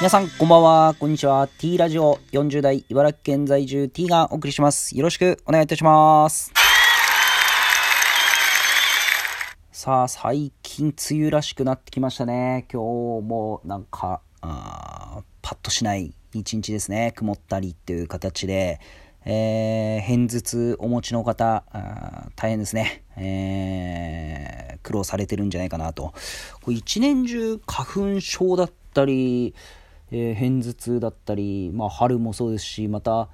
皆さん、こんばんは。こんにちは。T ラジオ40代茨城県在住 T がお送りします。よろしくお願いいたします。さあ、最近梅雨らしくなってきましたね。今日もなんか、あパッとしない一日ですね。曇ったりっていう形で、えー、偏頭痛お持ちの方、あ大変ですね。えー苦労されてるんじゃないかなと。これ一年中花粉症だったり、えー偏頭痛だったり、まあ、春もそうですしまた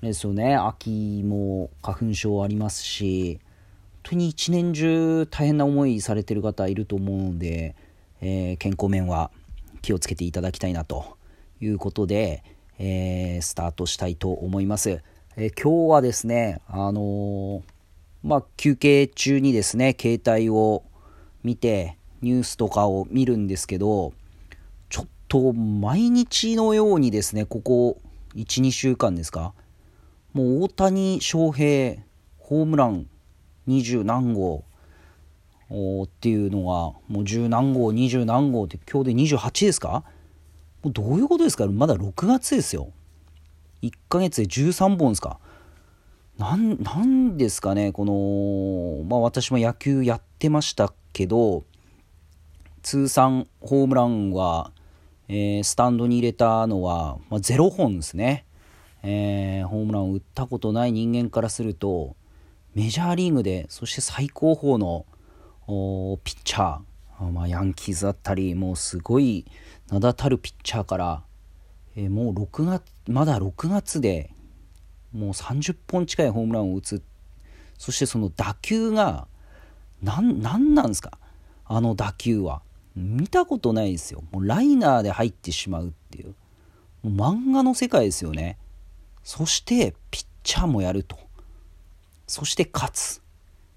ですよね秋も花粉症ありますし本当に一年中大変な思いされてる方いると思うので、えー健康面は気をつけていただきたいなということで、えースタートしたいと思います。えー今日はですねあのまあ、休憩中にですね携帯を見てニュースとかを見るんですけどと毎日のようにですねここ12週間ですか？もう大谷翔平ホームラン20何号。っていうのがもう10何号20何号って今日で28ですか？もうどういうことですか？まだ6月ですよ。1ヶ月で13本ですか？なんなんですかねこのまあ私も野球やってましたけど通算ホームランは、えースタンドに入れたのは、まあ、0本ですね、えーホームランを打ったことない人間からするとメジャーリーグでそして最高峰のピッチャーまあ、ヤンキースだったりもうすごい名だたるピッチャーから、えーもう6月まだ6月でもう30本近いホームランを打つ。そしてその打球がななんなんですか？あの打球は。見たことないですよ。もうライナーで入ってしまうっていう。もう漫画の世界ですよね。そしてピッチャーもやると。そして勝つ。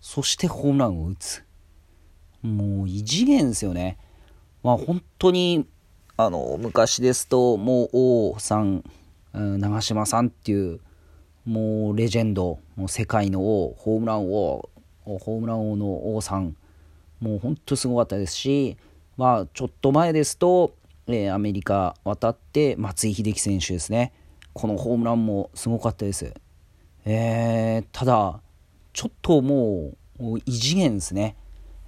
そしてホームランを打つ。もう異次元ですよね。まあ本当にあの昔ですともう王さん長嶋さんっていうもうレジェンドもう世界の王ホームラン王ホームラン王の王さん。もう本当すごかったですし、まあ、ちょっと前ですと、えーアメリカ渡って松井秀喜選手ですね。このホームランもすごかったです、えーただちょっともう異次元ですね、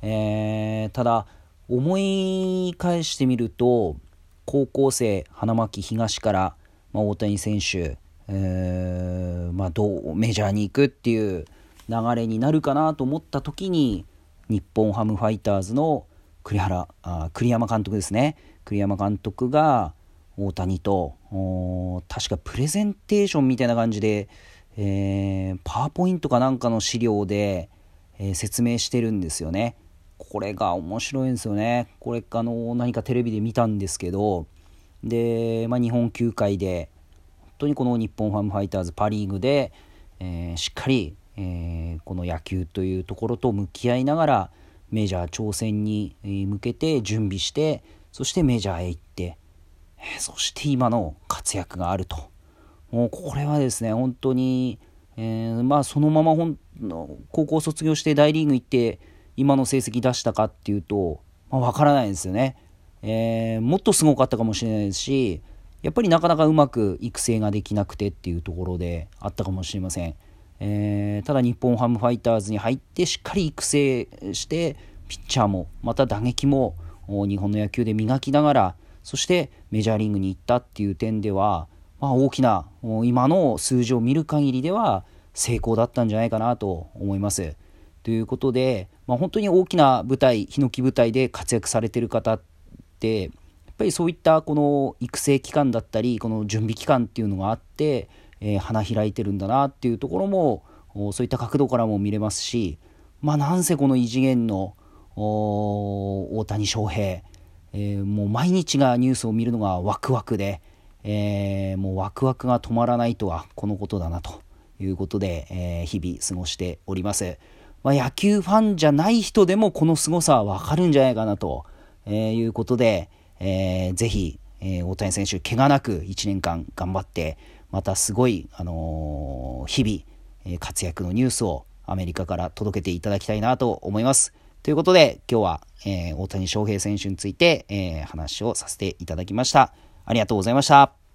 えーただ思い返してみると高校生花巻東から、まあ、大谷選手、えーまあ、どうメジャーに行くっていう流れになるかなと思った時に日本ハムファイターズの栗原あ栗山監督ですね栗山監督が大谷と確かプレゼンテーションみたいな感じで、えーパワーポイントかなんかの資料で、えー説明してるんですよね。これが面白いんですよね。これあの何かテレビで見たんですけどで、まあ、日本球界で本当にこの日本ハムファイターズパ・リーグで、えーしっかり、えこの野球というところと向き合いながらメジャー挑戦に向けて準備してそしてメジャーへ行って、そして今の活躍があるともうこれはですね本当に、えーまあそのまま本の高校卒業して大リーグ行って今の成績出したかっていうと、まあ、分からないですよね。えーもっとすごかったかもしれないですしやっぱりなかなかうまく育成ができなくてっていうところであったかもしれません、えーただ日本ハムファイターズに入ってしっかり育成してピッチャーもまた打撃も日本の野球で磨きながらそしてメジャーリーグに行ったっていう点では、まあ、大きな今の数字を見る限りでは成功だったんじゃないかなと思います。ということで、まあ、本当に大きな舞台ヒノキ舞台で活躍されてる方ってやっぱりそういったこの育成期間だったりこの準備期間っていうのがあって、えー花開いてるんだなっていうところもそういった角度からも見れますしまあなんせこの異次元の大谷翔平、えーもう毎日がニュースを見るのがワクワクで、えーもうワクワクが止まらないとはこのことだなということで、えー日々過ごしております。まあ、野球ファンじゃない人でもこの凄さはわかるんじゃないかなと、えーいうことで、えーぜひ、えー大谷選手、怪我なく1年間頑張って、またすごい、あのー日々、え活躍のニュースをアメリカから届けていただきたいなと思います。ということで、今日は、えー大谷翔平選手について、えー話をさせていただきました。ありがとうございました。